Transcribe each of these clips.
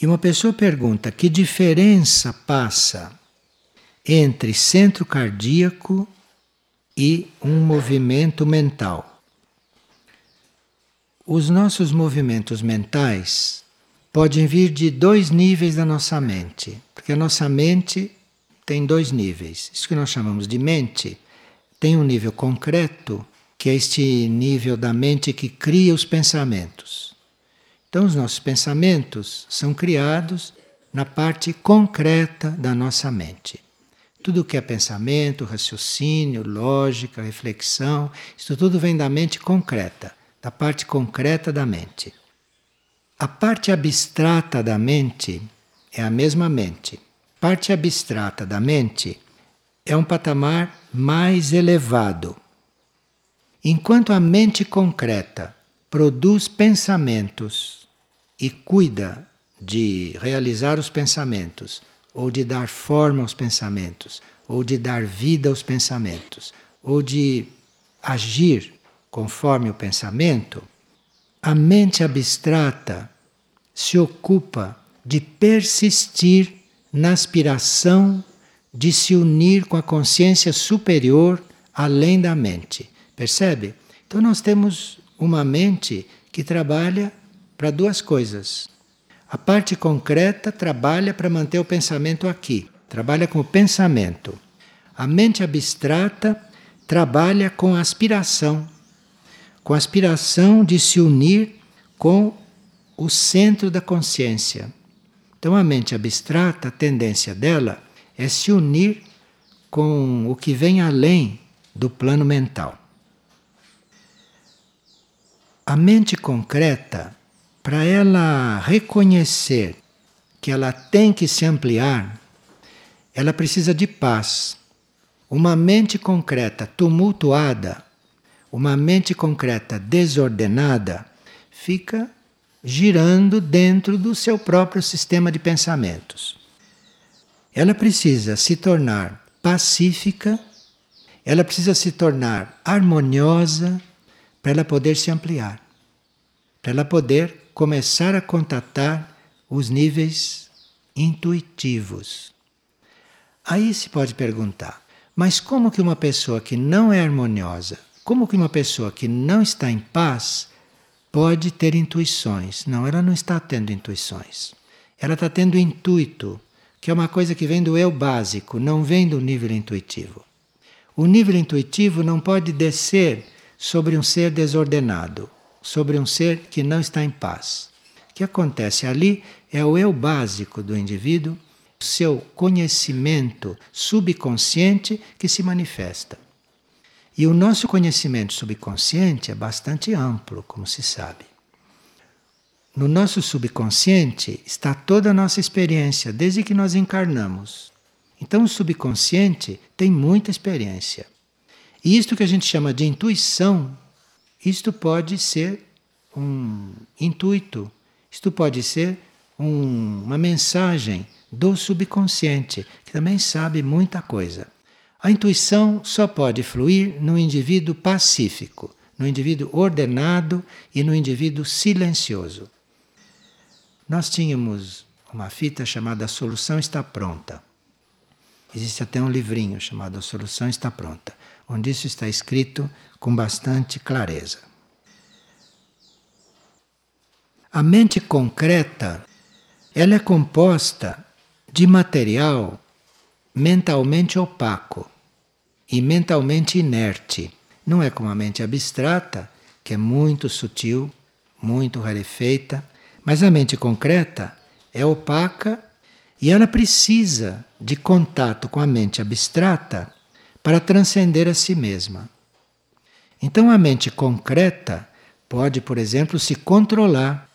E uma pessoa pergunta que diferença passa entre centro cardíaco e um movimento mental. Os nossos movimentos mentais podem vir de dois níveis da nossa mente, porque a nossa mente tem dois níveis. Isso que nós chamamos de mente tem um nível concreto, que é este nível da mente que cria os pensamentos. Então, os nossos pensamentos são criados na parte concreta da nossa mente. Tudo que é pensamento, raciocínio, lógica, reflexão, isso tudo vem da mente concreta, da parte concreta da mente. A parte abstrata da mente é a mesma mente. Parte abstrata da mente é um patamar mais elevado. Enquanto a mente concreta produz pensamentos e cuida de realizar os pensamentos, ou de dar forma aos pensamentos, ou de dar vida aos pensamentos, ou de agir conforme o pensamento, a mente abstrata se ocupa de persistir na aspiração de se unir com a consciência superior além da mente. Percebe? Então nós temos uma mente que trabalha para duas coisas. A parte concreta trabalha para manter o pensamento aqui, trabalha com o pensamento. A mente abstrata trabalha com a aspiração, com a aspiração de se unir com o centro da consciência. Então a mente abstrata, a tendência dela é se unir com o que vem além do plano mental. A mente concreta, para ela reconhecer que ela tem que se ampliar, ela precisa de paz. Uma mente concreta tumultuada, uma mente concreta desordenada, fica girando dentro do seu próprio sistema de pensamentos ela precisa se tornar pacífica, ela precisa se tornar harmoniosa para ela poder se ampliar, para ela poder começar a contatar os níveis intuitivos. Aí se pode perguntar, mas como que uma pessoa que não é harmoniosa, como que uma pessoa que não está em paz pode ter intuições? Não, ela não está tendo intuições. Ela está tendo intuito que é uma coisa que vem do eu básico, não vem do nível intuitivo. O nível intuitivo não pode descer sobre um ser desordenado, sobre um ser que não está em paz. O que acontece ali é o eu básico do indivíduo, seu conhecimento subconsciente que se manifesta. E o nosso conhecimento subconsciente é bastante amplo, como se sabe. No nosso subconsciente está toda a nossa experiência, desde que nós encarnamos. Então, o subconsciente tem muita experiência. E isto que a gente chama de intuição, isto pode ser um intuito, isto pode ser um, uma mensagem do subconsciente, que também sabe muita coisa. A intuição só pode fluir no indivíduo pacífico, no indivíduo ordenado e no indivíduo silencioso. Nós tínhamos uma fita chamada A Solução Está Pronta. Existe até um livrinho chamado A Solução Está Pronta, onde isso está escrito com bastante clareza. A mente concreta, ela é composta de material mentalmente opaco e mentalmente inerte. Não é como a mente abstrata, que é muito sutil, muito rarefeita, mas a mente concreta é opaca e ela precisa de contato com a mente abstrata para transcender a si mesma. Então a mente concreta pode, por exemplo, se controlar.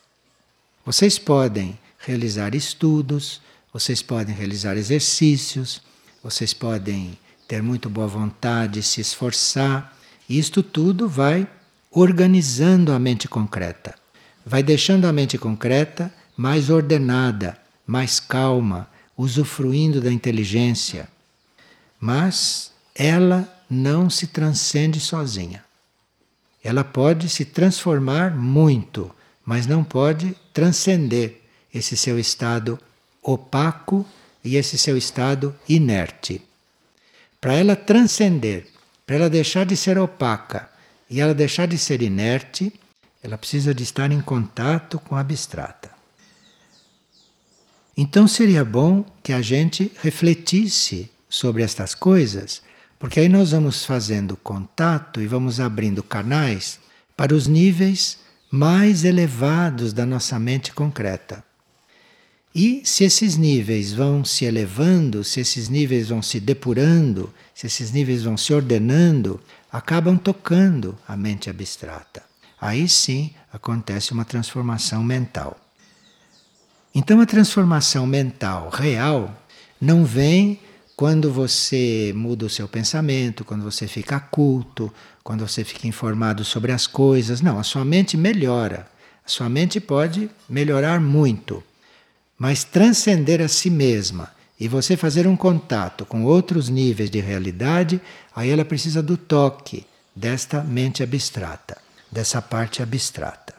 Vocês podem realizar estudos, vocês podem realizar exercícios, vocês podem ter muito boa vontade, se esforçar, isto tudo vai organizando a mente concreta vai deixando a mente concreta mais ordenada, mais calma, usufruindo da inteligência. Mas ela não se transcende sozinha. Ela pode se transformar muito, mas não pode transcender esse seu estado opaco e esse seu estado inerte. Para ela transcender, para ela deixar de ser opaca e ela deixar de ser inerte, ela precisa de estar em contato com a abstrata. Então seria bom que a gente refletisse sobre estas coisas, porque aí nós vamos fazendo contato e vamos abrindo canais para os níveis mais elevados da nossa mente concreta. E se esses níveis vão se elevando, se esses níveis vão se depurando, se esses níveis vão se ordenando, acabam tocando a mente abstrata aí sim acontece uma transformação mental. Então a transformação mental real não vem quando você muda o seu pensamento, quando você fica culto, quando você fica informado sobre as coisas. Não, a sua mente melhora. A sua mente pode melhorar muito, mas transcender a si mesma e você fazer um contato com outros níveis de realidade, aí ela precisa do toque desta mente abstrata dessa parte abstrata.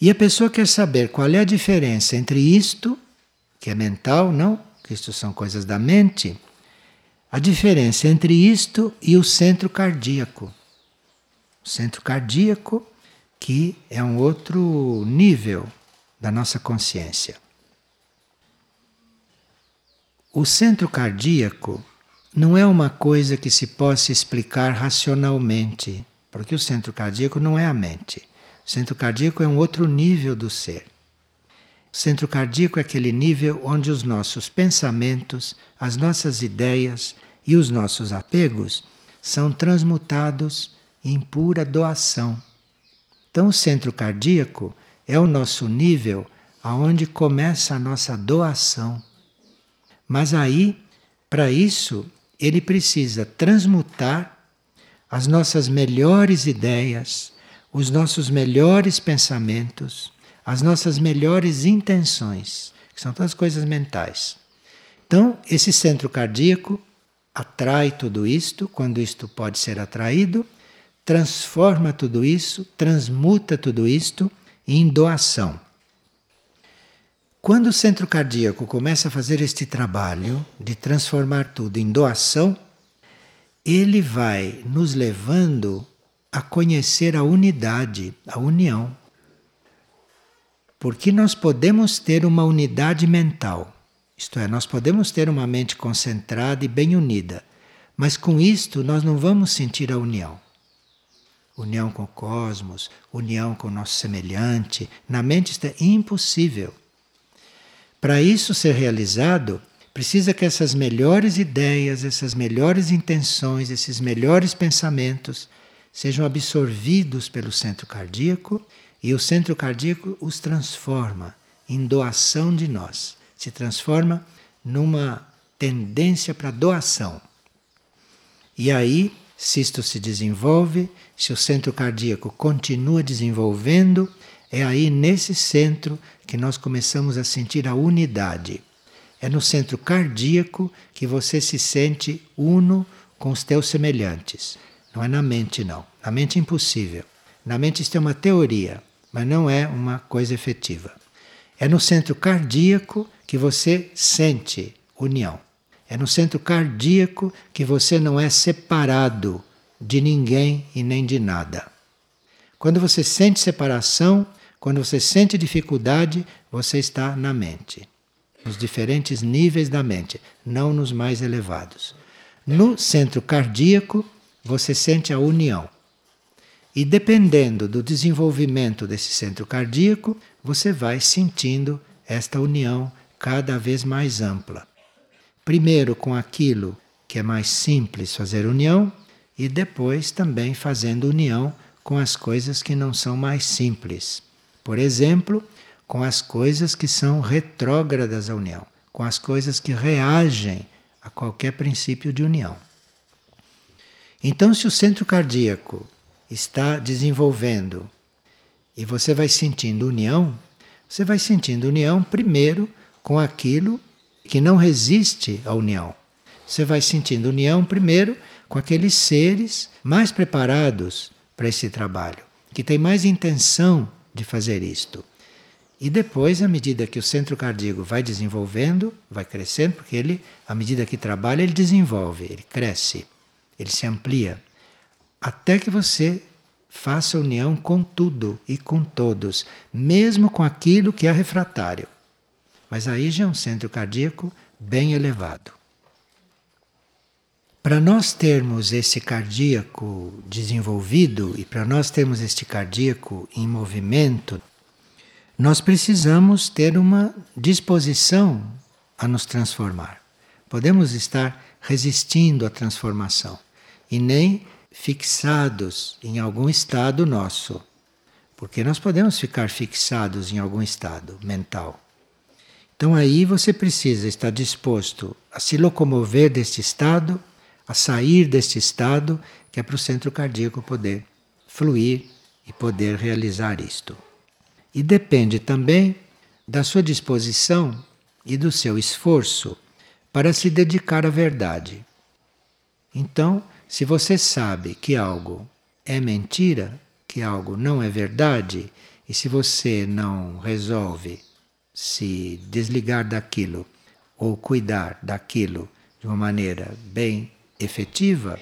E a pessoa quer saber qual é a diferença entre isto, que é mental, não, que isto são coisas da mente, a diferença entre isto e o centro cardíaco. O centro cardíaco, que é um outro nível da nossa consciência. O centro cardíaco não é uma coisa que se possa explicar racionalmente, porque o centro cardíaco não é a mente. O centro cardíaco é um outro nível do ser. O centro cardíaco é aquele nível onde os nossos pensamentos, as nossas ideias e os nossos apegos são transmutados em pura doação. Então, o centro cardíaco é o nosso nível aonde começa a nossa doação. Mas aí, para isso, ele precisa transmutar as nossas melhores ideias, os nossos melhores pensamentos, as nossas melhores intenções, que são todas coisas mentais. Então, esse centro cardíaco atrai tudo isto, quando isto pode ser atraído, transforma tudo isso, transmuta tudo isto em doação. Quando o centro cardíaco começa a fazer este trabalho de transformar tudo em doação, ele vai nos levando a conhecer a unidade, a união. Porque nós podemos ter uma unidade mental, isto é, nós podemos ter uma mente concentrada e bem unida, mas com isto nós não vamos sentir a união. União com o cosmos, união com o nosso semelhante, na mente isto é impossível. Para isso ser realizado, precisa que essas melhores ideias, essas melhores intenções, esses melhores pensamentos sejam absorvidos pelo centro cardíaco e o centro cardíaco os transforma em doação de nós. Se transforma numa tendência para doação. E aí, se isto se desenvolve, se o centro cardíaco continua desenvolvendo, é aí nesse centro que nós começamos a sentir a unidade. É no centro cardíaco que você se sente uno com os teus semelhantes. Não é na mente, não. Na mente é impossível. Na mente isso é uma teoria, mas não é uma coisa efetiva. É no centro cardíaco que você sente união. É no centro cardíaco que você não é separado de ninguém e nem de nada. Quando você sente separação, quando você sente dificuldade, você está na mente, nos diferentes níveis da mente, não nos mais elevados. No centro cardíaco, você sente a união. E dependendo do desenvolvimento desse centro cardíaco, você vai sentindo esta união cada vez mais ampla. Primeiro com aquilo que é mais simples fazer união, e depois também fazendo união com as coisas que não são mais simples. Por exemplo, com as coisas que são retrógradas à união, com as coisas que reagem a qualquer princípio de união. Então, se o centro cardíaco está desenvolvendo e você vai sentindo união, você vai sentindo união primeiro com aquilo que não resiste à união. Você vai sentindo união primeiro com aqueles seres mais preparados para esse trabalho, que têm mais intenção de fazer isto. E depois, à medida que o centro cardíaco vai desenvolvendo, vai crescendo, porque ele, à medida que trabalha, ele desenvolve, ele cresce, ele se amplia, até que você faça união com tudo e com todos, mesmo com aquilo que é refratário. Mas aí já é um centro cardíaco bem elevado. Para nós termos esse cardíaco desenvolvido e para nós termos este cardíaco em movimento, nós precisamos ter uma disposição a nos transformar. Podemos estar resistindo à transformação e nem fixados em algum estado nosso, porque nós podemos ficar fixados em algum estado mental. Então aí você precisa estar disposto a se locomover deste estado a sair deste estado, que é para o centro cardíaco poder fluir e poder realizar isto. E depende também da sua disposição e do seu esforço para se dedicar à verdade. Então, se você sabe que algo é mentira, que algo não é verdade, e se você não resolve se desligar daquilo ou cuidar daquilo de uma maneira bem efetiva,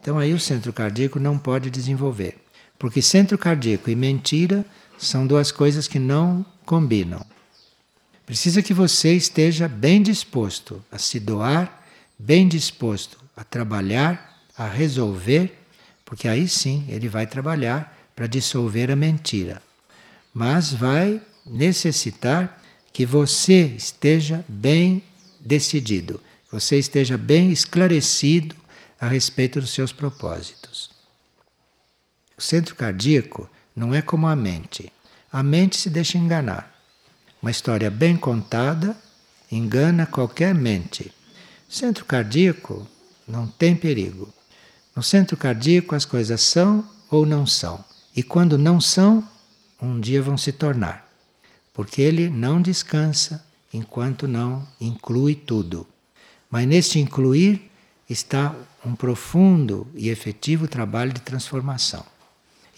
então aí o centro cardíaco não pode desenvolver. Porque centro cardíaco e mentira são duas coisas que não combinam. Precisa que você esteja bem disposto a se doar, bem disposto a trabalhar, a resolver, porque aí sim ele vai trabalhar para dissolver a mentira. Mas vai necessitar que você esteja bem decidido, você esteja bem esclarecido a respeito dos seus propósitos. O centro cardíaco não é como a mente. A mente se deixa enganar. Uma história bem contada engana qualquer mente. Centro cardíaco não tem perigo. No centro cardíaco as coisas são ou não são. E quando não são, um dia vão se tornar. Porque ele não descansa enquanto não inclui tudo. Mas neste incluir está um profundo e efetivo trabalho de transformação.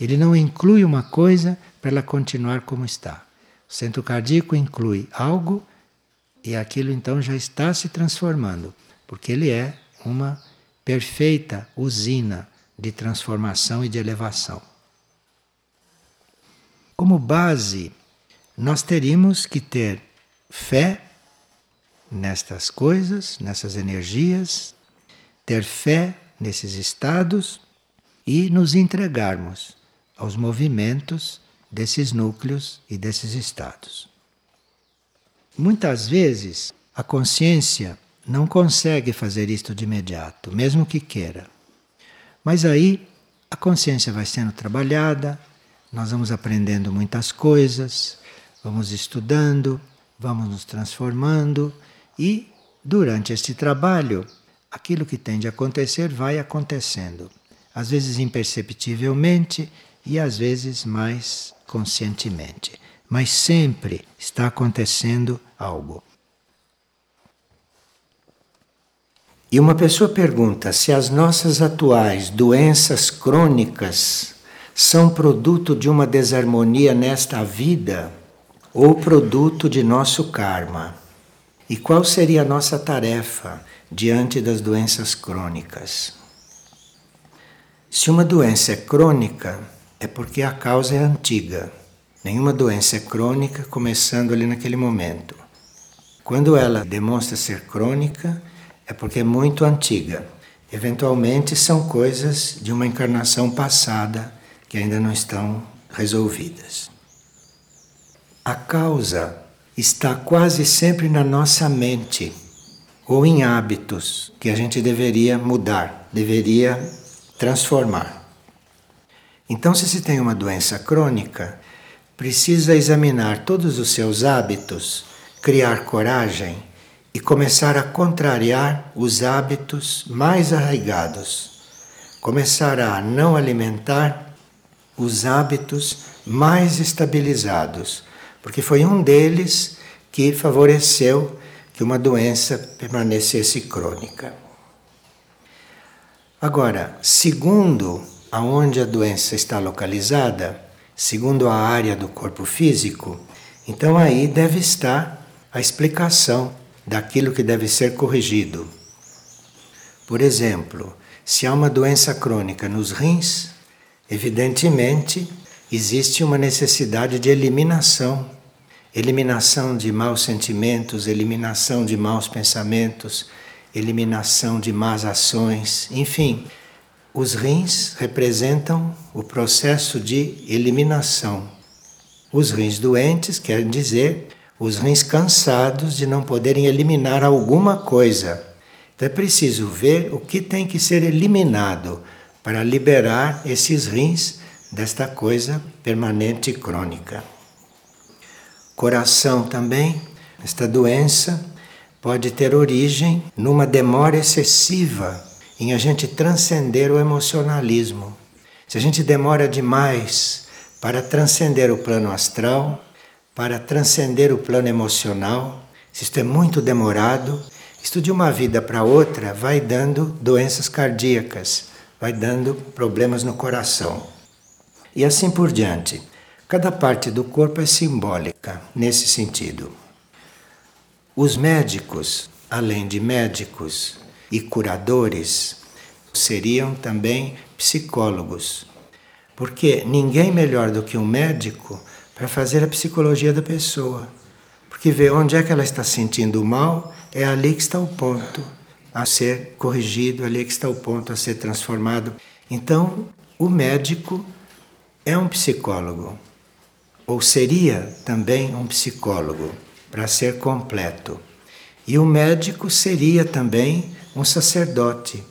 Ele não inclui uma coisa para ela continuar como está. O centro cardíaco inclui algo e aquilo então já está se transformando, porque ele é uma perfeita usina de transformação e de elevação. Como base, nós teríamos que ter fé nestas coisas, nessas energias, ter fé nesses estados e nos entregarmos aos movimentos desses núcleos e desses estados. Muitas vezes a consciência não consegue fazer isto de imediato, mesmo que queira. Mas aí a consciência vai sendo trabalhada, nós vamos aprendendo muitas coisas, vamos estudando, vamos nos transformando e durante este trabalho, aquilo que tem de acontecer vai acontecendo. Às vezes imperceptivelmente e às vezes mais conscientemente. Mas sempre está acontecendo algo. E uma pessoa pergunta se as nossas atuais doenças crônicas são produto de uma desarmonia nesta vida ou produto de nosso karma. E qual seria a nossa tarefa diante das doenças crônicas? Se uma doença é crônica, é porque a causa é antiga. Nenhuma doença é crônica começando ali naquele momento. Quando ela demonstra ser crônica, é porque é muito antiga. Eventualmente são coisas de uma encarnação passada que ainda não estão resolvidas. A causa está quase sempre na nossa mente ou em hábitos que a gente deveria mudar, deveria transformar. Então, se se tem uma doença crônica, precisa examinar todos os seus hábitos, criar coragem e começar a contrariar os hábitos mais arraigados. Começar a não alimentar os hábitos mais estabilizados porque foi um deles que favoreceu que uma doença permanecesse crônica. Agora, segundo aonde a doença está localizada, segundo a área do corpo físico, Então aí deve estar a explicação daquilo que deve ser corrigido. Por exemplo, se há uma doença crônica nos rins, evidentemente existe uma necessidade de eliminação eliminação de maus sentimentos, eliminação de maus pensamentos, eliminação de más ações, enfim. Os rins representam o processo de eliminação. Os rins doentes querem dizer os rins cansados de não poderem eliminar alguma coisa. Então é preciso ver o que tem que ser eliminado para liberar esses rins desta coisa permanente e crônica. Coração também, esta doença pode ter origem numa demora excessiva em a gente transcender o emocionalismo. Se a gente demora demais para transcender o plano astral, para transcender o plano emocional, isto é muito demorado, isto de uma vida para outra vai dando doenças cardíacas, vai dando problemas no coração. E assim por diante. Cada parte do corpo é simbólica nesse sentido. Os médicos, além de médicos e curadores, seriam também psicólogos. Porque ninguém melhor do que um médico para fazer a psicologia da pessoa. Porque vê onde é que ela está sentindo mal, é ali que está o ponto a ser corrigido, ali que está o ponto a ser transformado. Então, o médico é um psicólogo ou seria também um psicólogo, para ser completo. E o médico seria também um sacerdote,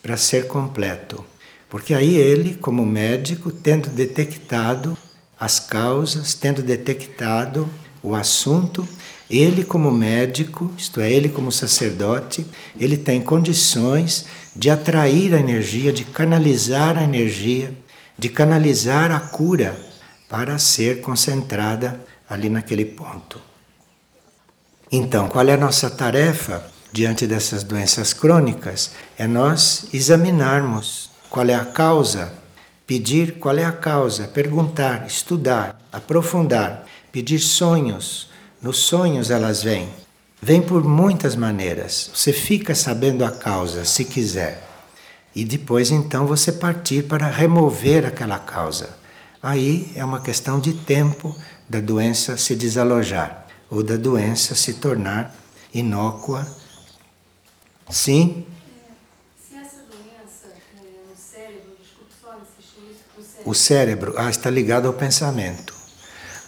para ser completo. Porque aí ele, como médico, tendo detectado as causas, tendo detectado o assunto, ele, como médico, isto é, ele, como sacerdote, ele tem condições de atrair a energia, de canalizar a energia, de canalizar a cura para ser concentrada ali naquele ponto. Então, qual é a nossa tarefa diante dessas doenças crônicas? É nós examinarmos qual é a causa, pedir qual é a causa, perguntar, estudar, aprofundar, pedir sonhos. Nos sonhos elas vêm. Vêm por muitas maneiras. Você fica sabendo a causa, se quiser. E depois então você partir para remover aquela causa aí é uma questão de tempo da doença se desalojar ou da doença se tornar inócua. Sim? Se essa doença é no cérebro, desculpe só insistir isso, o cérebro. Ah, está ligado ao pensamento.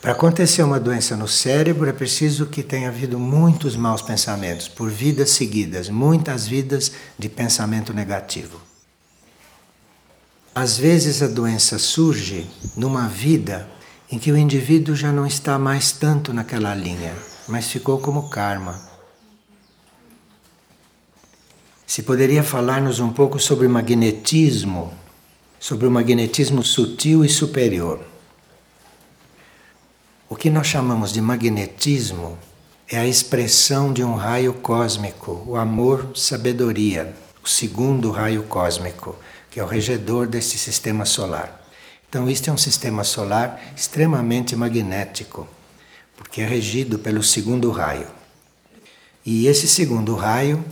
Para acontecer uma doença no cérebro é preciso que tenha havido muitos maus pensamentos, por vidas seguidas, muitas vidas de pensamento negativo. Às vezes a doença surge numa vida em que o indivíduo já não está mais tanto naquela linha, mas ficou como karma. Se poderia falar-nos um pouco sobre magnetismo, sobre o magnetismo sutil e superior. O que nós chamamos de magnetismo é a expressão de um raio cósmico, o amor-sabedoria, o segundo raio cósmico que é o regedor desse sistema solar. Então, este é um sistema solar extremamente magnético, porque é regido pelo segundo raio. E esse segundo raio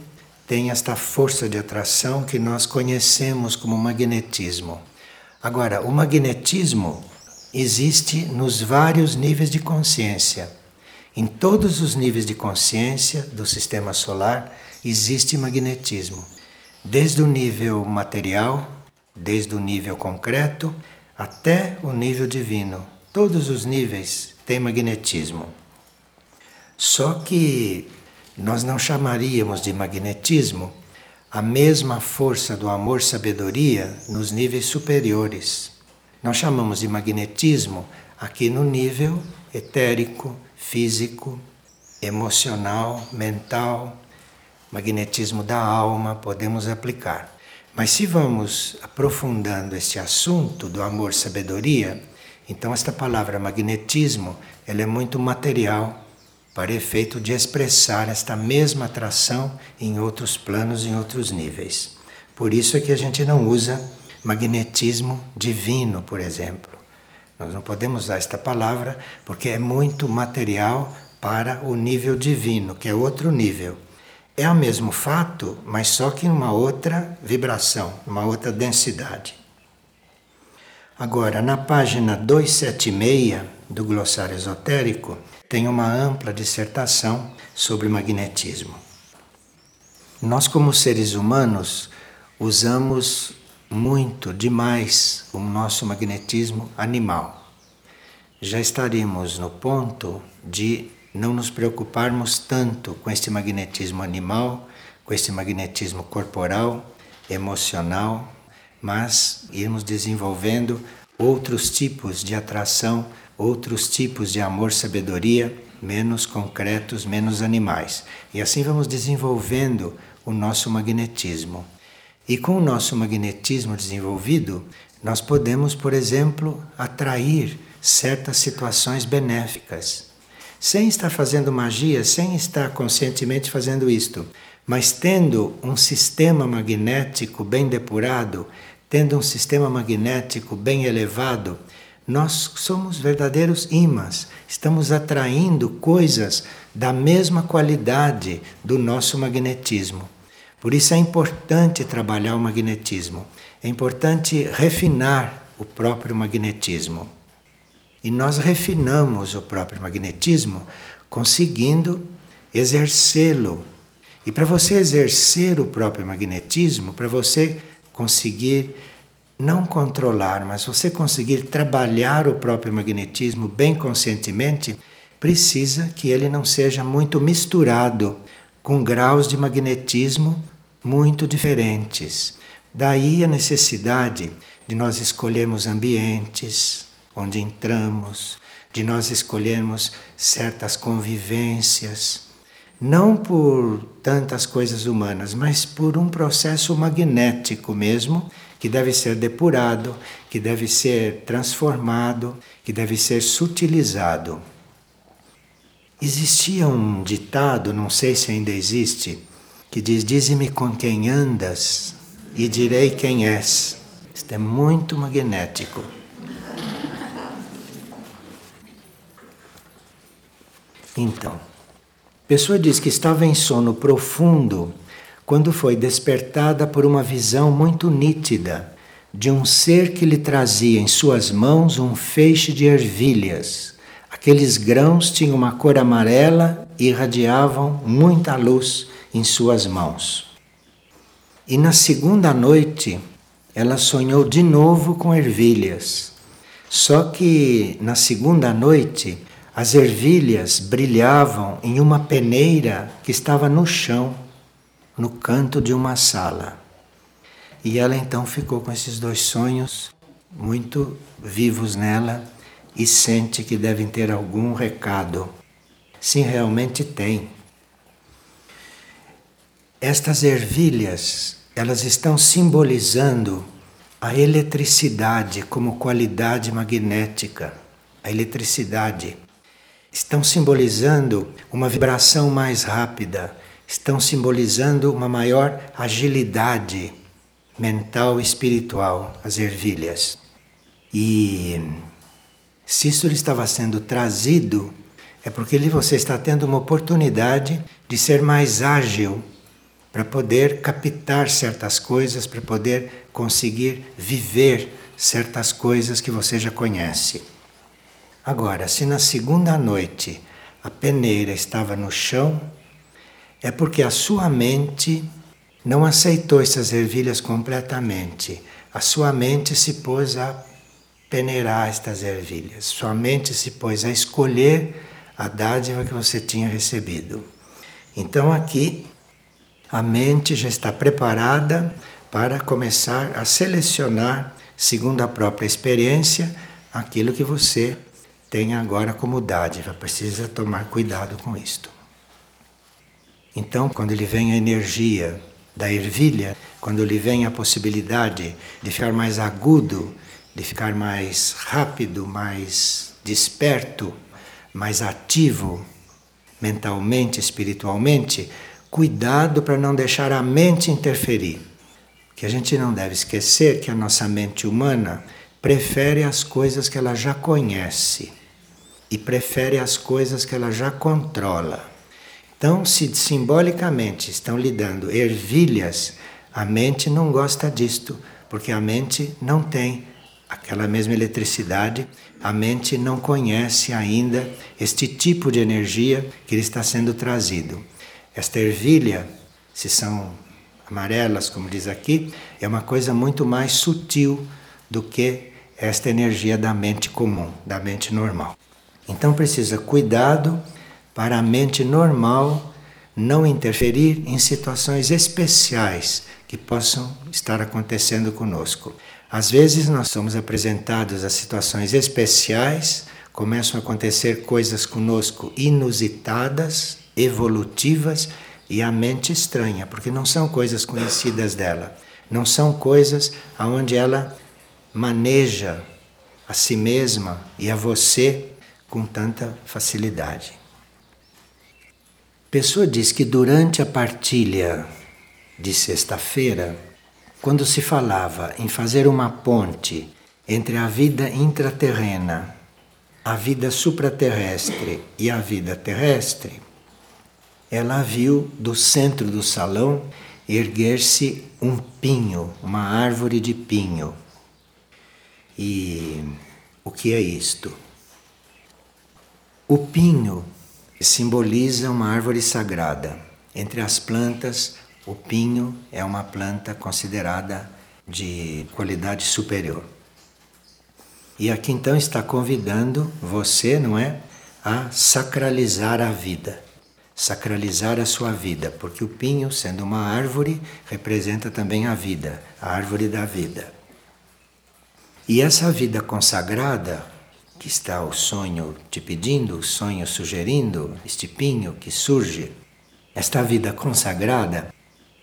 tem esta força de atração que nós conhecemos como magnetismo. Agora, o magnetismo existe nos vários níveis de consciência. Em todos os níveis de consciência do sistema solar existe magnetismo desde o nível material, desde o nível concreto, até o nível divino. Todos os níveis têm magnetismo. Só que nós não chamaríamos de magnetismo a mesma força do amor-sabedoria nos níveis superiores. Nós chamamos de magnetismo aqui no nível etérico, físico, emocional, mental, magnetismo da alma, podemos aplicar. Mas se vamos aprofundando este assunto do amor-sabedoria, então esta palavra magnetismo, ela é muito material para efeito de expressar esta mesma atração em outros planos, em outros níveis. Por isso é que a gente não usa magnetismo divino, por exemplo. Nós não podemos usar esta palavra porque é muito material para o nível divino, que é outro nível. É o mesmo fato, mas só que em uma outra vibração, uma outra densidade. Agora, na página 276 do glossário esotérico, tem uma ampla dissertação sobre magnetismo. Nós, como seres humanos, usamos muito, demais, o nosso magnetismo animal. Já estaríamos no ponto de não nos preocuparmos tanto com este magnetismo animal, com este magnetismo corporal, emocional, mas irmos desenvolvendo outros tipos de atração, outros tipos de amor-sabedoria, menos concretos, menos animais. E assim vamos desenvolvendo o nosso magnetismo. E com o nosso magnetismo desenvolvido, nós podemos, por exemplo, atrair certas situações benéficas. Sem estar fazendo magia, sem estar conscientemente fazendo isto, mas tendo um sistema magnético bem depurado, tendo um sistema magnético bem elevado, nós somos verdadeiros imãs, estamos atraindo coisas da mesma qualidade do nosso magnetismo. Por isso é importante trabalhar o magnetismo, é importante refinar o próprio magnetismo. E nós refinamos o próprio magnetismo conseguindo exercê-lo. E para você exercer o próprio magnetismo, para você conseguir não controlar, mas você conseguir trabalhar o próprio magnetismo bem conscientemente, precisa que ele não seja muito misturado com graus de magnetismo muito diferentes. Daí a necessidade de nós escolhermos ambientes onde entramos, de nós escolhermos certas convivências, não por tantas coisas humanas, mas por um processo magnético mesmo, que deve ser depurado, que deve ser transformado, que deve ser sutilizado. Existia um ditado, não sei se ainda existe, que diz: Dize-me com quem andas e direi quem és. Isto é muito magnético. Então, a pessoa diz que estava em sono profundo quando foi despertada por uma visão muito nítida de um ser que lhe trazia em suas mãos um feixe de ervilhas. Aqueles grãos tinham uma cor amarela e irradiavam muita luz em suas mãos. E na segunda noite, ela sonhou de novo com ervilhas. Só que na segunda noite, as ervilhas brilhavam em uma peneira que estava no chão, no canto de uma sala. E ela então ficou com esses dois sonhos muito vivos nela e sente que devem ter algum recado. Sim, realmente tem. Estas ervilhas, elas estão simbolizando a eletricidade como qualidade magnética. A eletricidade. Estão simbolizando uma vibração mais rápida, estão simbolizando uma maior agilidade mental e espiritual, as ervilhas. E se isso estava sendo trazido, é porque você está tendo uma oportunidade de ser mais ágil para poder captar certas coisas, para poder conseguir viver certas coisas que você já conhece. Agora, se na segunda noite a peneira estava no chão, é porque a sua mente não aceitou essas ervilhas completamente. A sua mente se pôs a peneirar estas ervilhas. Sua mente se pôs a escolher a dádiva que você tinha recebido. Então aqui a mente já está preparada para começar a selecionar, segundo a própria experiência, aquilo que você tem agora como dádiva. Precisa tomar cuidado com isto. Então, quando lhe vem a energia da ervilha, quando lhe vem a possibilidade de ficar mais agudo, de ficar mais rápido, mais desperto, mais ativo mentalmente, espiritualmente, cuidado para não deixar a mente interferir. Que a gente não deve esquecer que a nossa mente humana prefere as coisas que ela já conhece e prefere as coisas que ela já controla. Então, se simbolicamente estão lhe dando ervilhas, a mente não gosta disto, porque a mente não tem aquela mesma eletricidade, a mente não conhece ainda este tipo de energia que lhe está sendo trazido. Esta ervilha, se são amarelas, como diz aqui, é uma coisa muito mais sutil do que esta energia da mente comum, da mente normal. Então precisa cuidado para a mente normal não interferir em situações especiais que possam estar acontecendo conosco. Às vezes nós somos apresentados a situações especiais, começam a acontecer coisas conosco inusitadas, evolutivas e a mente estranha, porque não são coisas conhecidas dela, não são coisas aonde ela maneja a si mesma e a você com tanta facilidade. Pessoa diz que durante a partilha de sexta-feira, quando se falava em fazer uma ponte entre a vida intraterrena, a vida supraterrestre e a vida terrestre, ela viu do centro do salão erguer-se um pinho, uma árvore de pinho. E o que é isto? O pinho simboliza uma árvore sagrada. Entre as plantas, o pinho é uma planta considerada de qualidade superior. E aqui então está convidando você, não é, a sacralizar a vida, sacralizar a sua vida, porque o pinho, sendo uma árvore, representa também a vida, a árvore da vida. E essa vida consagrada que está o sonho te pedindo, o sonho sugerindo, este pinho que surge, esta vida consagrada,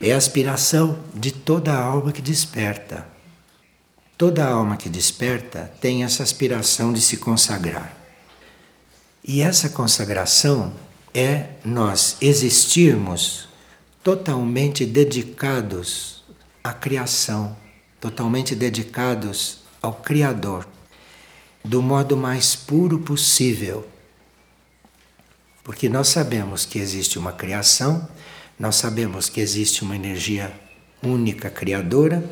é a aspiração de toda alma que desperta. Toda alma que desperta tem essa aspiração de se consagrar. E essa consagração é nós existirmos totalmente dedicados à criação, totalmente dedicados ao Criador do modo mais puro possível. Porque nós sabemos que existe uma criação, nós sabemos que existe uma energia única criadora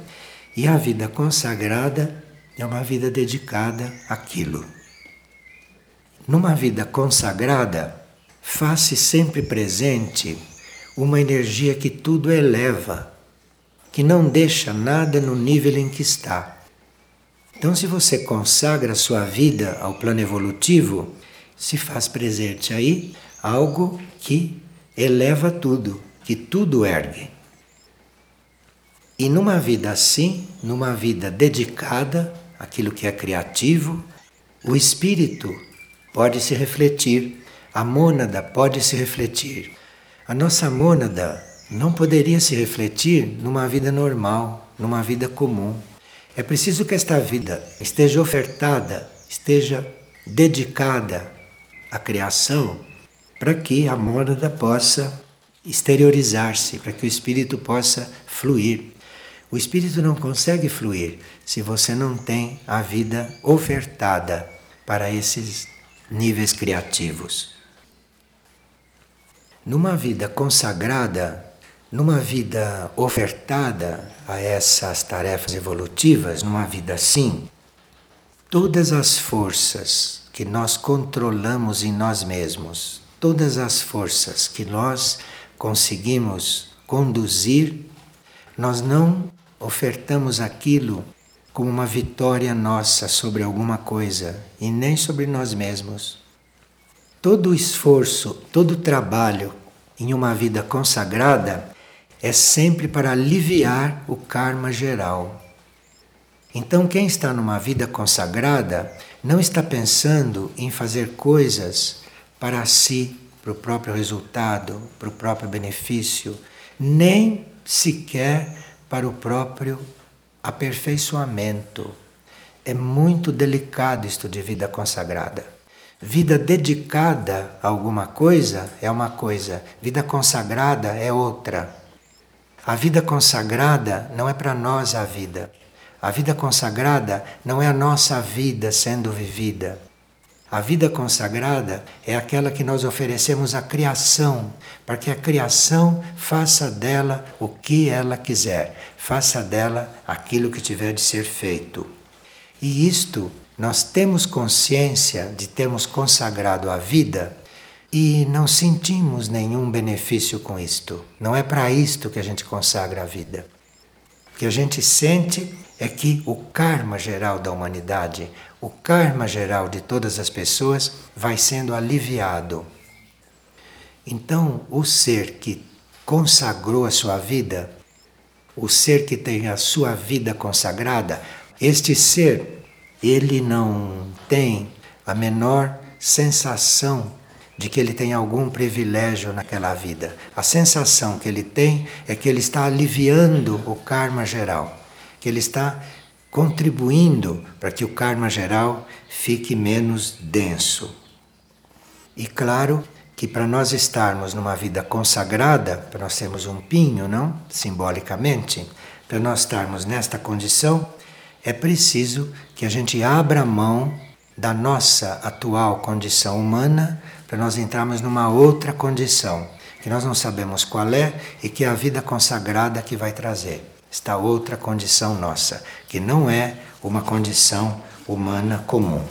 e a vida consagrada é uma vida dedicada àquilo. Numa vida consagrada, faz-se sempre presente uma energia que tudo eleva, que não deixa nada no nível em que está então, se você consagra sua vida ao plano evolutivo, se faz presente aí algo que eleva tudo, que tudo ergue. E numa vida assim, numa vida dedicada àquilo que é criativo, o espírito pode se refletir, a mônada pode se refletir. A nossa mônada não poderia se refletir numa vida normal, numa vida comum. É preciso que esta vida esteja ofertada, esteja dedicada à criação, para que a mônada possa exteriorizar-se, para que o espírito possa fluir. O espírito não consegue fluir se você não tem a vida ofertada para esses níveis criativos. Numa vida consagrada, numa vida ofertada a essas tarefas evolutivas, numa vida assim, todas as forças que nós controlamos em nós mesmos, todas as forças que nós conseguimos conduzir, nós não ofertamos aquilo como uma vitória nossa sobre alguma coisa e nem sobre nós mesmos. Todo o esforço, todo o trabalho em uma vida consagrada é sempre para aliviar o karma geral. Então, quem está numa vida consagrada não está pensando em fazer coisas para si, para o próprio resultado, para o próprio benefício, nem sequer para o próprio aperfeiçoamento. É muito delicado isto de vida consagrada. Vida dedicada a alguma coisa é uma coisa, vida consagrada é outra. A vida consagrada não é para nós a vida. A vida consagrada não é a nossa vida sendo vivida. A vida consagrada é aquela que nós oferecemos à criação, para que a criação faça dela o que ela quiser, faça dela aquilo que tiver de ser feito. E isto nós temos consciência de termos consagrado a vida e não sentimos nenhum benefício com isto. Não é para isto que a gente consagra a vida. O que a gente sente é que o karma geral da humanidade, o karma geral de todas as pessoas vai sendo aliviado. Então, o ser que consagrou a sua vida, o ser que tem a sua vida consagrada, este ser, ele não tem a menor sensação de que ele tem algum privilégio naquela vida. A sensação que ele tem é que ele está aliviando o karma geral, que ele está contribuindo para que o karma geral fique menos denso. E claro que para nós estarmos numa vida consagrada, para nós termos um pinho, não? Simbolicamente, para nós estarmos nesta condição, é preciso que a gente abra mão da nossa atual condição humana para nós entrarmos numa outra condição, que nós não sabemos qual é e que é a vida consagrada que vai trazer esta outra condição nossa, que não é uma condição humana comum.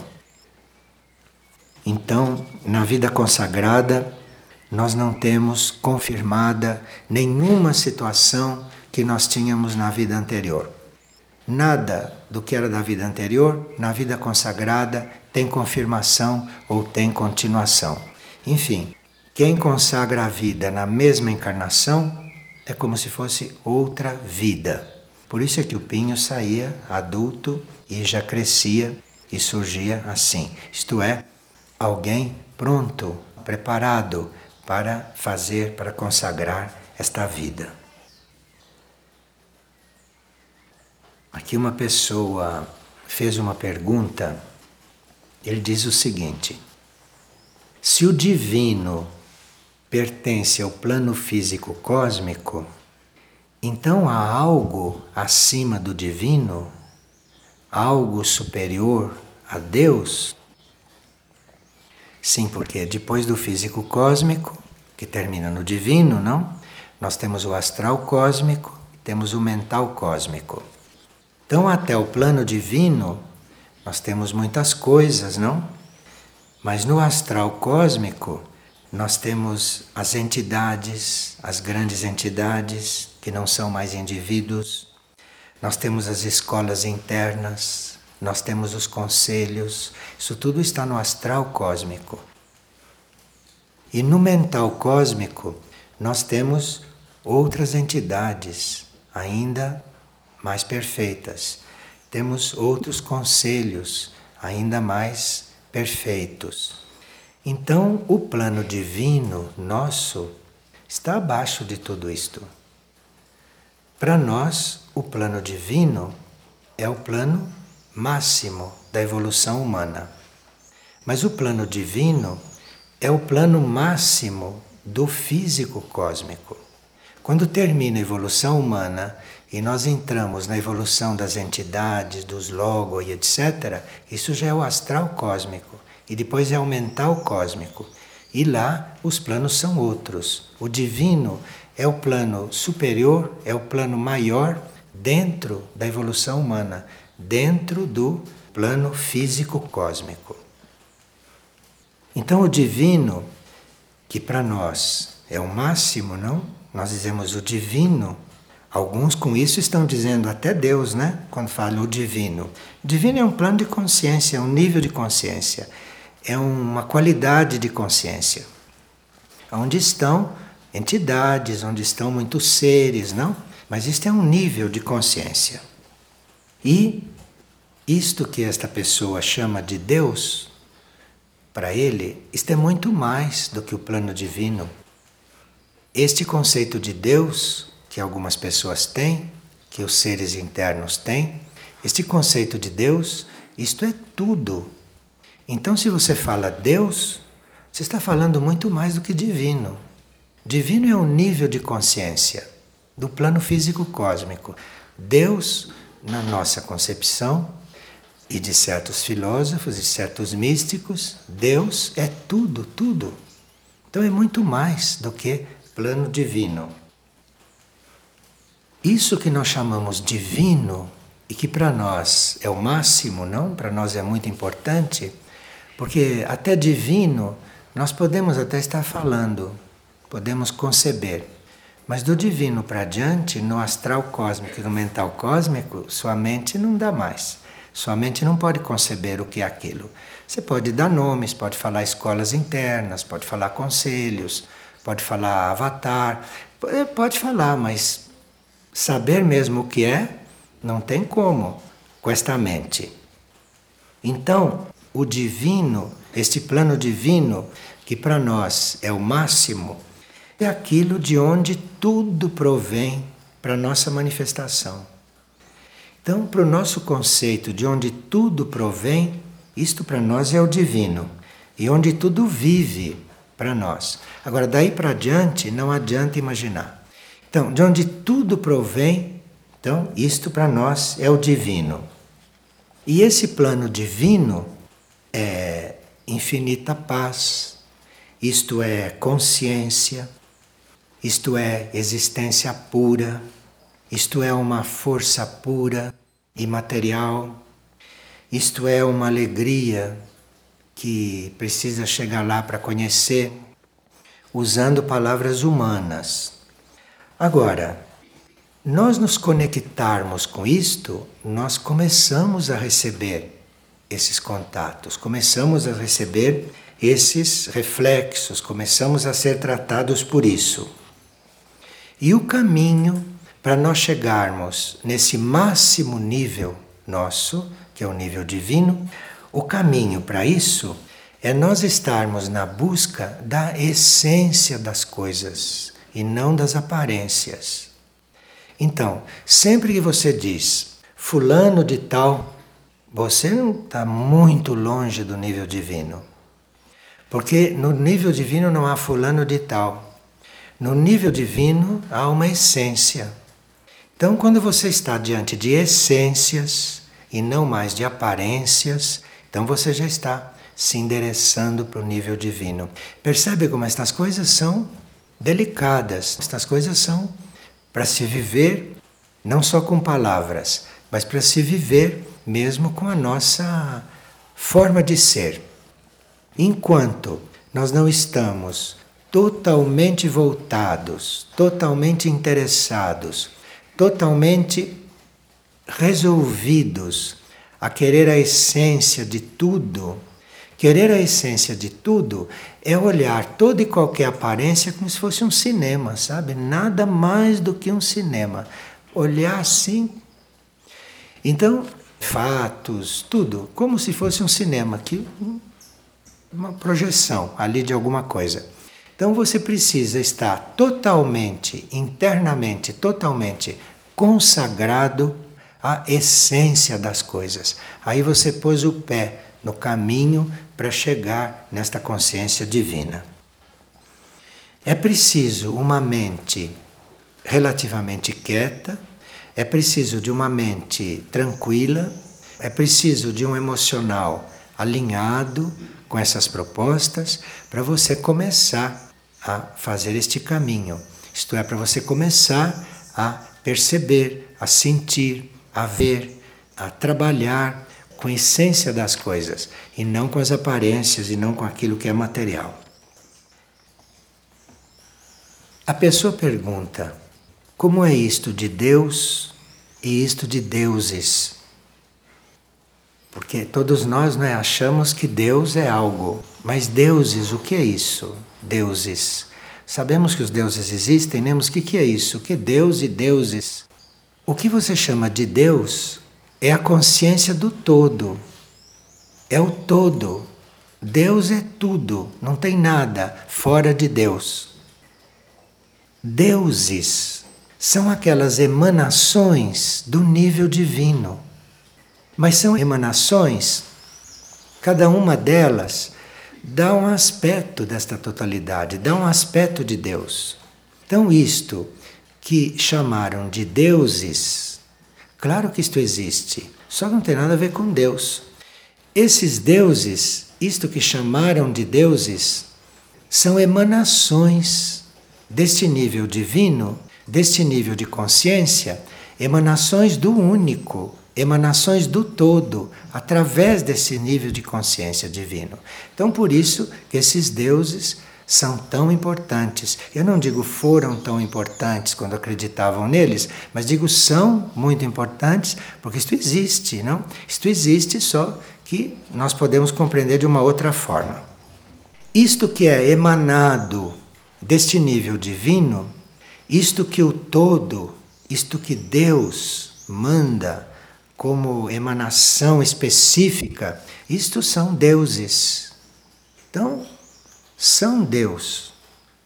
Então, na vida consagrada, nós não temos confirmada nenhuma situação que nós tínhamos na vida anterior. Nada do que era da vida anterior, na vida consagrada, tem confirmação ou tem continuação. Enfim, quem consagra a vida na mesma encarnação é como se fosse outra vida. Por isso é que o pinho saía adulto e já crescia e surgia assim. Isto é, alguém pronto, preparado para fazer, para consagrar esta vida. Aqui uma pessoa fez uma pergunta. Ele diz o seguinte: se o divino pertence ao plano físico cósmico, então há algo acima do divino, algo superior a Deus? Sim, porque depois do físico cósmico, que termina no divino, não? Nós temos o astral cósmico, temos o mental cósmico. Então, até o plano divino, nós temos muitas coisas, não? Mas no astral cósmico, nós temos as entidades, as grandes entidades, que não são mais indivíduos, nós temos as escolas internas, nós temos os conselhos, isso tudo está no astral cósmico. E no mental cósmico, nós temos outras entidades ainda mais perfeitas. Temos outros conselhos ainda mais perfeitos. Então, o plano divino nosso está abaixo de tudo isto. Para nós, o plano divino é o plano máximo da evolução humana. Mas o plano divino é o plano máximo do físico cósmico. Quando termina a evolução humana e nós entramos na evolução das entidades, dos logos e etc., isso já é o astral cósmico e depois é o mental cósmico. E lá os planos são outros. O divino é o plano superior, é o plano maior dentro da evolução humana, dentro do plano físico cósmico. Então o divino, que para nós é o máximo, não? Nós dizemos o divino. Alguns com isso estão dizendo até Deus, né? Quando falam o divino. Divino é um plano de consciência, é um nível de consciência é uma qualidade de consciência, onde estão entidades, onde estão muitos seres, não? Mas isto é um nível de consciência. E isto que esta pessoa chama de Deus, para ele, isto é muito mais do que o plano divino. Este conceito de Deus, que algumas pessoas têm, que os seres internos têm, este conceito de Deus, isto é tudo então, se você fala Deus, você está falando muito mais do que divino. Divino é um nível de consciência do plano físico cósmico. Deus na nossa concepção e de certos filósofos e certos místicos, Deus é tudo, tudo. Então é muito mais do que plano divino. Isso que nós chamamos divino e que para nós é o máximo, não? Para nós é muito importante, porque até divino nós podemos até estar falando, podemos conceber. Mas do divino para diante, no astral cósmico e no mental cósmico, sua mente não dá mais. Sua mente não pode conceber o que é aquilo. Você pode dar nomes, pode falar escolas internas, pode falar conselhos, pode falar avatar, pode falar, mas saber mesmo o que é, não tem como com esta mente. Então, o divino, este plano divino, que para nós é o máximo, é aquilo de onde tudo provém para nossa manifestação. Então, para o nosso conceito de onde tudo provém, isto para nós é o divino e onde tudo vive para nós. Agora, daí para diante, não adianta imaginar. Então, de onde tudo provém, então, isto para nós é o divino. E esse plano divino é infinita paz, isto é consciência, isto é existência pura, isto é uma força pura, imaterial, isto é uma alegria que precisa chegar lá para conhecer, usando palavras humanas. Agora, nós nos conectarmos com isto, nós começamos a receber esses contatos, começamos a receber esses reflexos, começamos a ser tratados por isso. E o caminho para nós chegarmos nesse máximo nível nosso, que é o nível divino, o caminho para isso é nós estarmos na busca da essência das coisas e não das aparências. Então, sempre que você diz fulano de tal, você não está muito longe do nível divino. Porque no nível divino não há fulano de tal. No nível divino há uma essência. Então, quando você está diante de essências e não mais de aparências, então você já está se endereçando para o nível divino. Percebe como estas coisas são delicadas, estas coisas são para se viver não só com palavras, mas para se viver mesmo com a nossa forma de ser. Enquanto nós não estamos totalmente voltados, totalmente interessados, totalmente resolvidos a querer a essência de tudo. Querer a essência de tudo é olhar toda e qualquer aparência como se fosse um cinema, sabe? Nada mais do que um cinema. Olhar assim. Então, fatos, tudo, como se fosse um cinema, que uma projeção ali de alguma coisa. Então você precisa estar totalmente, internamente, totalmente consagrado à essência das coisas. Aí você pôs o pé no caminho para chegar nesta consciência divina. É preciso uma mente relativamente quieta, é preciso de uma mente tranquila, é preciso de um emocional alinhado com essas propostas para você começar a fazer este caminho. Isto é, para você começar a perceber, a sentir, a ver, a trabalhar com a essência das coisas e não com as aparências e não com aquilo que é material. A pessoa pergunta: como é isto de Deus e isto de deuses? Porque todos nós né, achamos que Deus é algo, mas deuses, o que é isso? Deuses. Sabemos que os deuses existem, né? mas o que, que é isso? O que é Deus e deuses? O que você chama de Deus é a consciência do todo. É o todo. Deus é tudo, não tem nada fora de Deus. Deuses são aquelas emanações do nível divino. Mas são emanações, cada uma delas dá um aspecto desta totalidade, dá um aspecto de Deus. Então, isto que chamaram de deuses, Claro que isto existe, só não tem nada a ver com Deus. Esses deuses, isto que chamaram de deuses, são emanações deste nível divino, deste nível de consciência, emanações do único, emanações do todo, através desse nível de consciência divino. Então, por isso que esses deuses são tão importantes. Eu não digo foram tão importantes quando acreditavam neles, mas digo são muito importantes porque isto existe, não? Isto existe só que nós podemos compreender de uma outra forma. Isto que é emanado deste nível divino, isto que o todo, isto que Deus manda como emanação específica, isto são deuses. Então, são Deus,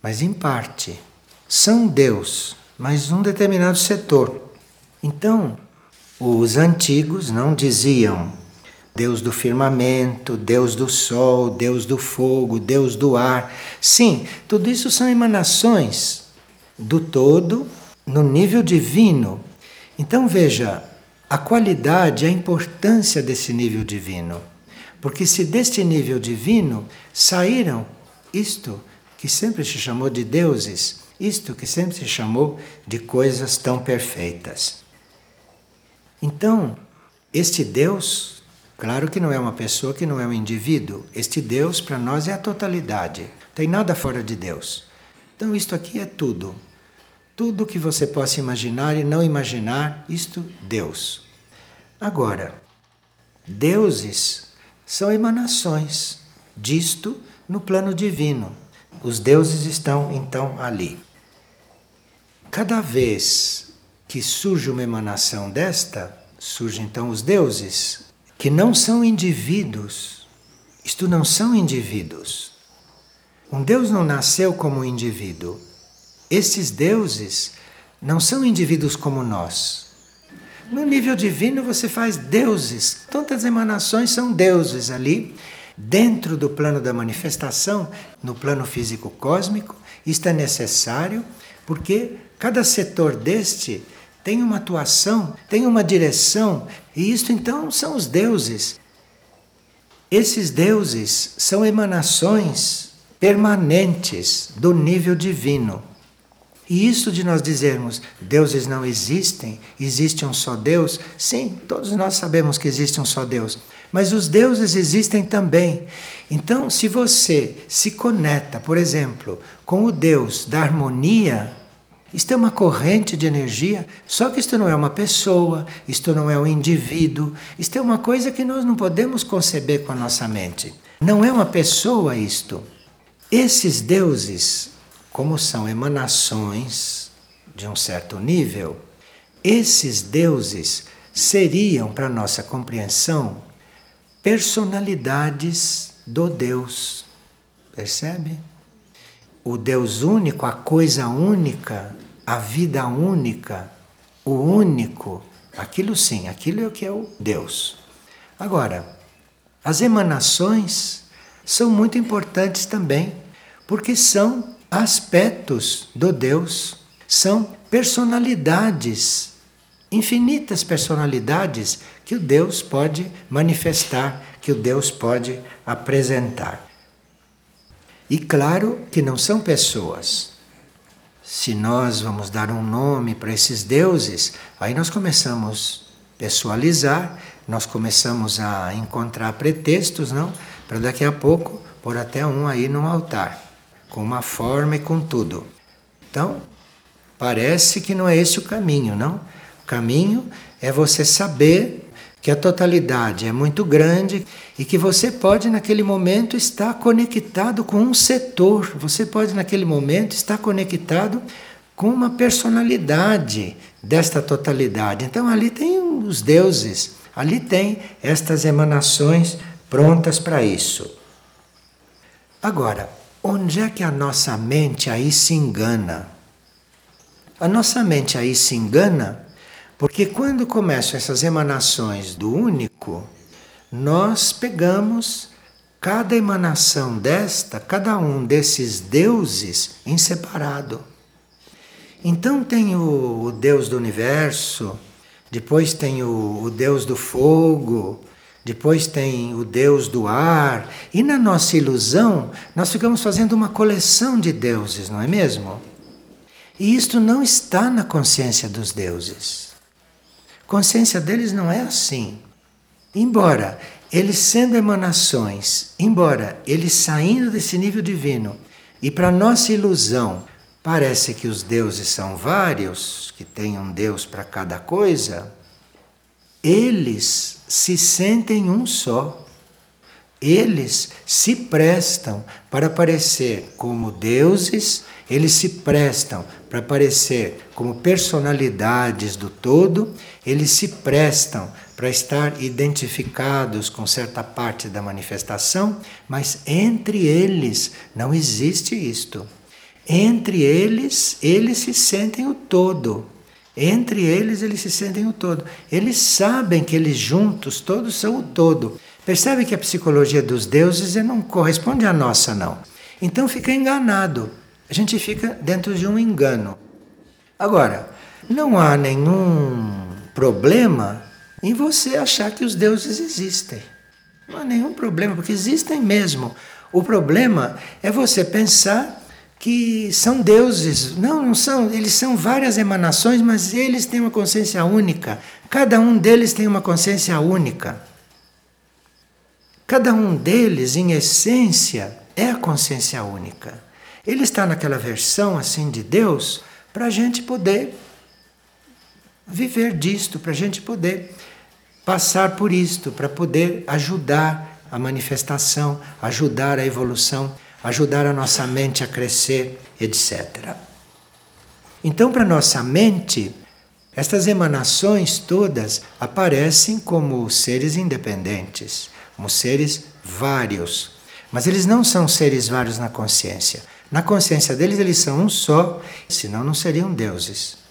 mas em parte. São Deus, mas num determinado setor. Então, os antigos não diziam Deus do firmamento, Deus do sol, Deus do fogo, Deus do ar. Sim, tudo isso são emanações do todo no nível divino. Então veja a qualidade, a importância desse nível divino. Porque se deste nível divino saíram isto que sempre se chamou de deuses, isto que sempre se chamou de coisas tão perfeitas. Então, este Deus, claro que não é uma pessoa, que não é um indivíduo, este Deus para nós é a totalidade, tem nada fora de Deus. Então, isto aqui é tudo. Tudo que você possa imaginar e não imaginar, isto Deus. Agora, deuses são emanações disto no plano divino. Os deuses estão então ali. Cada vez que surge uma emanação desta, surgem então os deuses, que não são indivíduos. Isto não são indivíduos. Um Deus não nasceu como um indivíduo. Esses deuses não são indivíduos como nós. No nível divino você faz deuses. Tantas emanações são deuses ali Dentro do plano da manifestação, no plano físico cósmico, isto é necessário porque cada setor deste tem uma atuação, tem uma direção, e isto então são os deuses. Esses deuses são emanações permanentes do nível divino. E isso de nós dizermos deuses não existem, existe um só Deus, sim, todos nós sabemos que existe um só Deus. Mas os deuses existem também. Então, se você se conecta, por exemplo, com o Deus da harmonia, isto é uma corrente de energia, só que isto não é uma pessoa, isto não é um indivíduo, isto é uma coisa que nós não podemos conceber com a nossa mente. Não é uma pessoa isto. Esses deuses, como são emanações de um certo nível, esses deuses seriam, para nossa compreensão, personalidades do Deus. Percebe? O Deus único, a coisa única, a vida única, o único, aquilo sim, aquilo é o que é o Deus. Agora, as emanações são muito importantes também, porque são aspectos do Deus, são personalidades, infinitas personalidades que o Deus pode manifestar, que o Deus pode apresentar. E claro que não são pessoas. Se nós vamos dar um nome para esses deuses, aí nós começamos a pessoalizar, nós começamos a encontrar pretextos, não? Para daqui a pouco pôr até um aí no altar, com uma forma e com tudo. Então, parece que não é esse o caminho, não? Caminho é você saber que a totalidade é muito grande e que você pode naquele momento estar conectado com um setor, você pode naquele momento estar conectado com uma personalidade desta totalidade. Então ali tem os deuses, ali tem estas emanações prontas para isso. Agora, onde é que a nossa mente aí se engana? A nossa mente aí se engana porque quando começam essas emanações do único, nós pegamos cada emanação desta, cada um desses deuses em separado. Então tem o, o Deus do universo, depois tem o, o Deus do fogo, depois tem o Deus do ar. E na nossa ilusão, nós ficamos fazendo uma coleção de deuses, não é mesmo? E isto não está na consciência dos deuses. Consciência deles não é assim. Embora eles sendo emanações, embora eles saindo desse nível divino, e para nossa ilusão, parece que os deuses são vários, que tem um Deus para cada coisa, eles se sentem um só. Eles se prestam para aparecer como deuses, eles se prestam para aparecer como personalidades do todo, eles se prestam para estar identificados com certa parte da manifestação, mas entre eles não existe isto. Entre eles, eles se sentem o todo. Entre eles, eles se sentem o todo. Eles sabem que eles juntos, todos são o todo. Percebe que a psicologia dos deuses não corresponde à nossa, não. Então fica enganado. A gente fica dentro de um engano. Agora, não há nenhum problema em você achar que os deuses existem. Não há nenhum problema, porque existem mesmo. O problema é você pensar que são deuses. Não, não são. Eles são várias emanações, mas eles têm uma consciência única. Cada um deles tem uma consciência única. Cada um deles, em essência, é a consciência única. Ele está naquela versão assim de Deus para a gente poder viver disto, para a gente poder passar por isto, para poder ajudar a manifestação, ajudar a evolução ajudar a nossa mente a crescer, etc. Então, para nossa mente, estas emanações todas aparecem como seres independentes, como seres vários. Mas eles não são seres vários na consciência. Na consciência deles, eles são um só, senão não seriam deuses.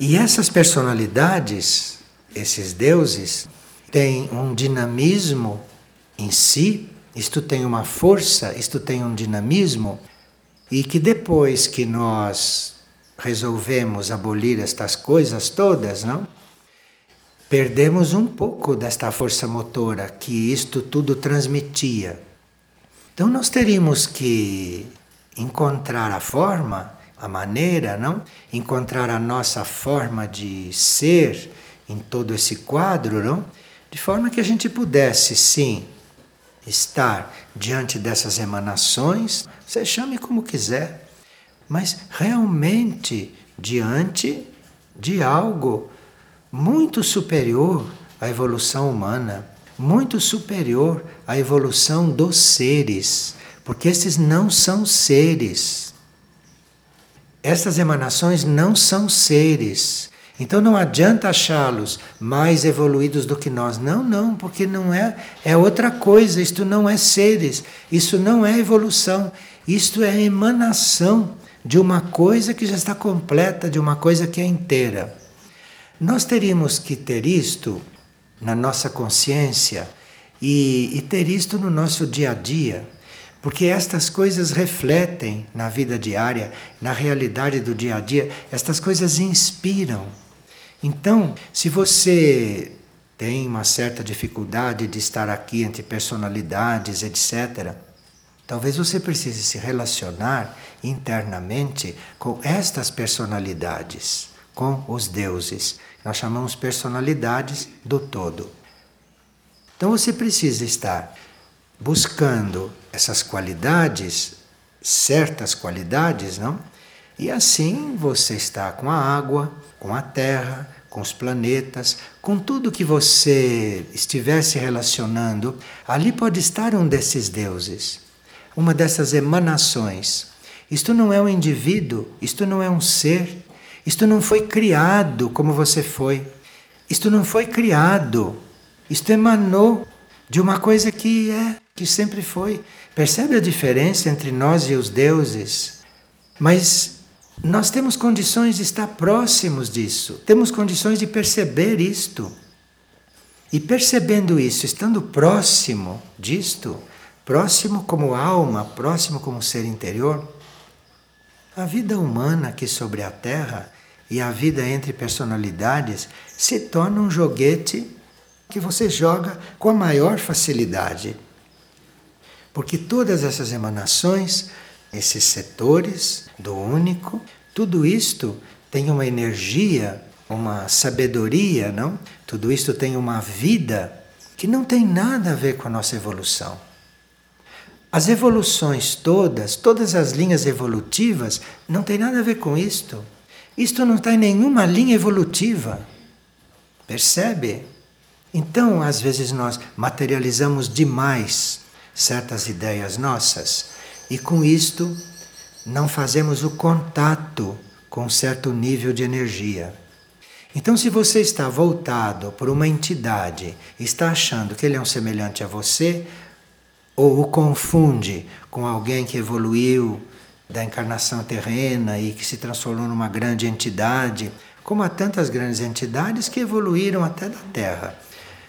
E essas personalidades, esses deuses, têm um dinamismo em si isto tem uma força, isto tem um dinamismo, e que depois que nós resolvemos abolir estas coisas todas, não? Perdemos um pouco desta força motora que isto tudo transmitia. Então nós teríamos que encontrar a forma, a maneira, não? Encontrar a nossa forma de ser em todo esse quadro, não? De forma que a gente pudesse, sim, estar diante dessas emanações, você chame como quiser, mas realmente diante de algo muito superior à evolução humana, muito superior à evolução dos seres, porque esses não são seres. Estas emanações não são seres. Então não adianta achá-los mais evoluídos do que nós. Não, não, porque não é, é outra coisa, isto não é seres, isso não é evolução, isto é emanação de uma coisa que já está completa, de uma coisa que é inteira. Nós teríamos que ter isto na nossa consciência e, e ter isto no nosso dia a dia. Porque estas coisas refletem na vida diária, na realidade do dia a dia, estas coisas inspiram. Então, se você tem uma certa dificuldade de estar aqui entre personalidades, etc., talvez você precise se relacionar internamente com estas personalidades, com os deuses. Nós chamamos personalidades do todo. Então você precisa estar buscando essas qualidades, certas qualidades, não? E assim você está com a água, com a Terra, com os planetas, com tudo que você estiver se relacionando, ali pode estar um desses deuses, uma dessas emanações. Isto não é um indivíduo, isto não é um ser, isto não foi criado como você foi. Isto não foi criado, isto emanou de uma coisa que é, que sempre foi. Percebe a diferença entre nós e os deuses? Mas nós temos condições de estar próximos disso, temos condições de perceber isto. E percebendo isso, estando próximo disto, próximo como alma, próximo como ser interior, a vida humana aqui sobre a Terra e a vida entre personalidades se torna um joguete que você joga com a maior facilidade. Porque todas essas emanações, esses setores do único, tudo isto tem uma energia, uma sabedoria, não? Tudo isto tem uma vida que não tem nada a ver com a nossa evolução. As evoluções todas, todas as linhas evolutivas, não tem nada a ver com isto. Isto não está em nenhuma linha evolutiva. Percebe? Então, às vezes, nós materializamos demais certas ideias nossas e com isto não fazemos o contato com certo nível de energia. Então, se você está voltado por uma entidade está achando que ele é um semelhante a você, ou o confunde com alguém que evoluiu da encarnação terrena e que se transformou numa grande entidade, como há tantas grandes entidades que evoluíram até da Terra.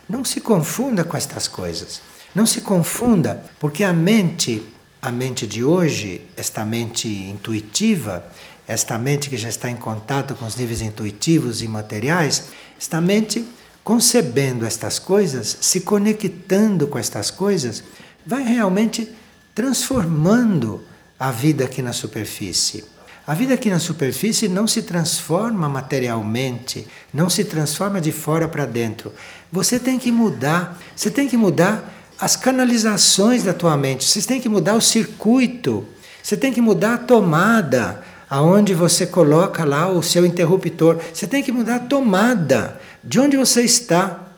Não se confunda com estas coisas. Não se confunda, porque a mente, a mente de hoje, esta mente intuitiva, esta mente que já está em contato com os níveis intuitivos e materiais, esta mente concebendo estas coisas, se conectando com estas coisas, vai realmente transformando a vida aqui na superfície. A vida aqui na superfície não se transforma materialmente, não se transforma de fora para dentro. Você tem que mudar, você tem que mudar as canalizações da tua mente, você tem que mudar o circuito, você tem que mudar a tomada, aonde você coloca lá o seu interruptor. Você tem que mudar a tomada de onde você está.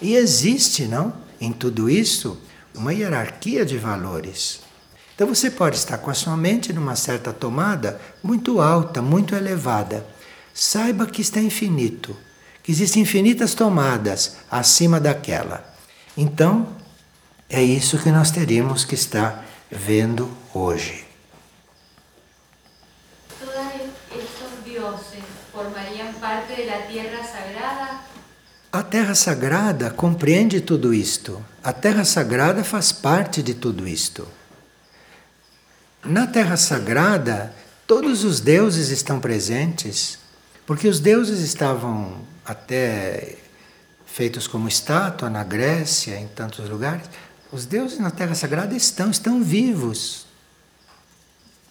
E existe, não? Em tudo isso, uma hierarquia de valores. Então você pode estar com a sua mente numa certa tomada muito alta, muito elevada. Saiba que está infinito, que existem infinitas tomadas acima daquela. Então, é isso que nós teríamos que estar vendo hoje. Todos estes deuses formariam parte da Terra Sagrada? A Terra Sagrada compreende tudo isto. A Terra Sagrada faz parte de tudo isto. Na Terra Sagrada, todos os deuses estão presentes, porque os deuses estavam até feitos como estátua na Grécia, em tantos lugares. Os deuses na Terra Sagrada estão, estão vivos.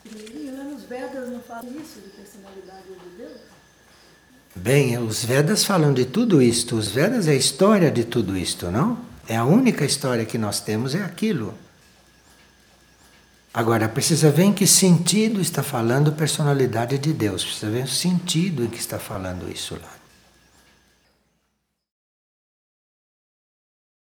E lá nos Vedas não falam isso, de personalidade de Deus? Bem, os Vedas falam de tudo isto. Os Vedas é a história de tudo isto, não? É a única história que nós temos, é aquilo. Agora, precisa ver em que sentido está falando personalidade de Deus, precisa ver o sentido em que está falando isso lá.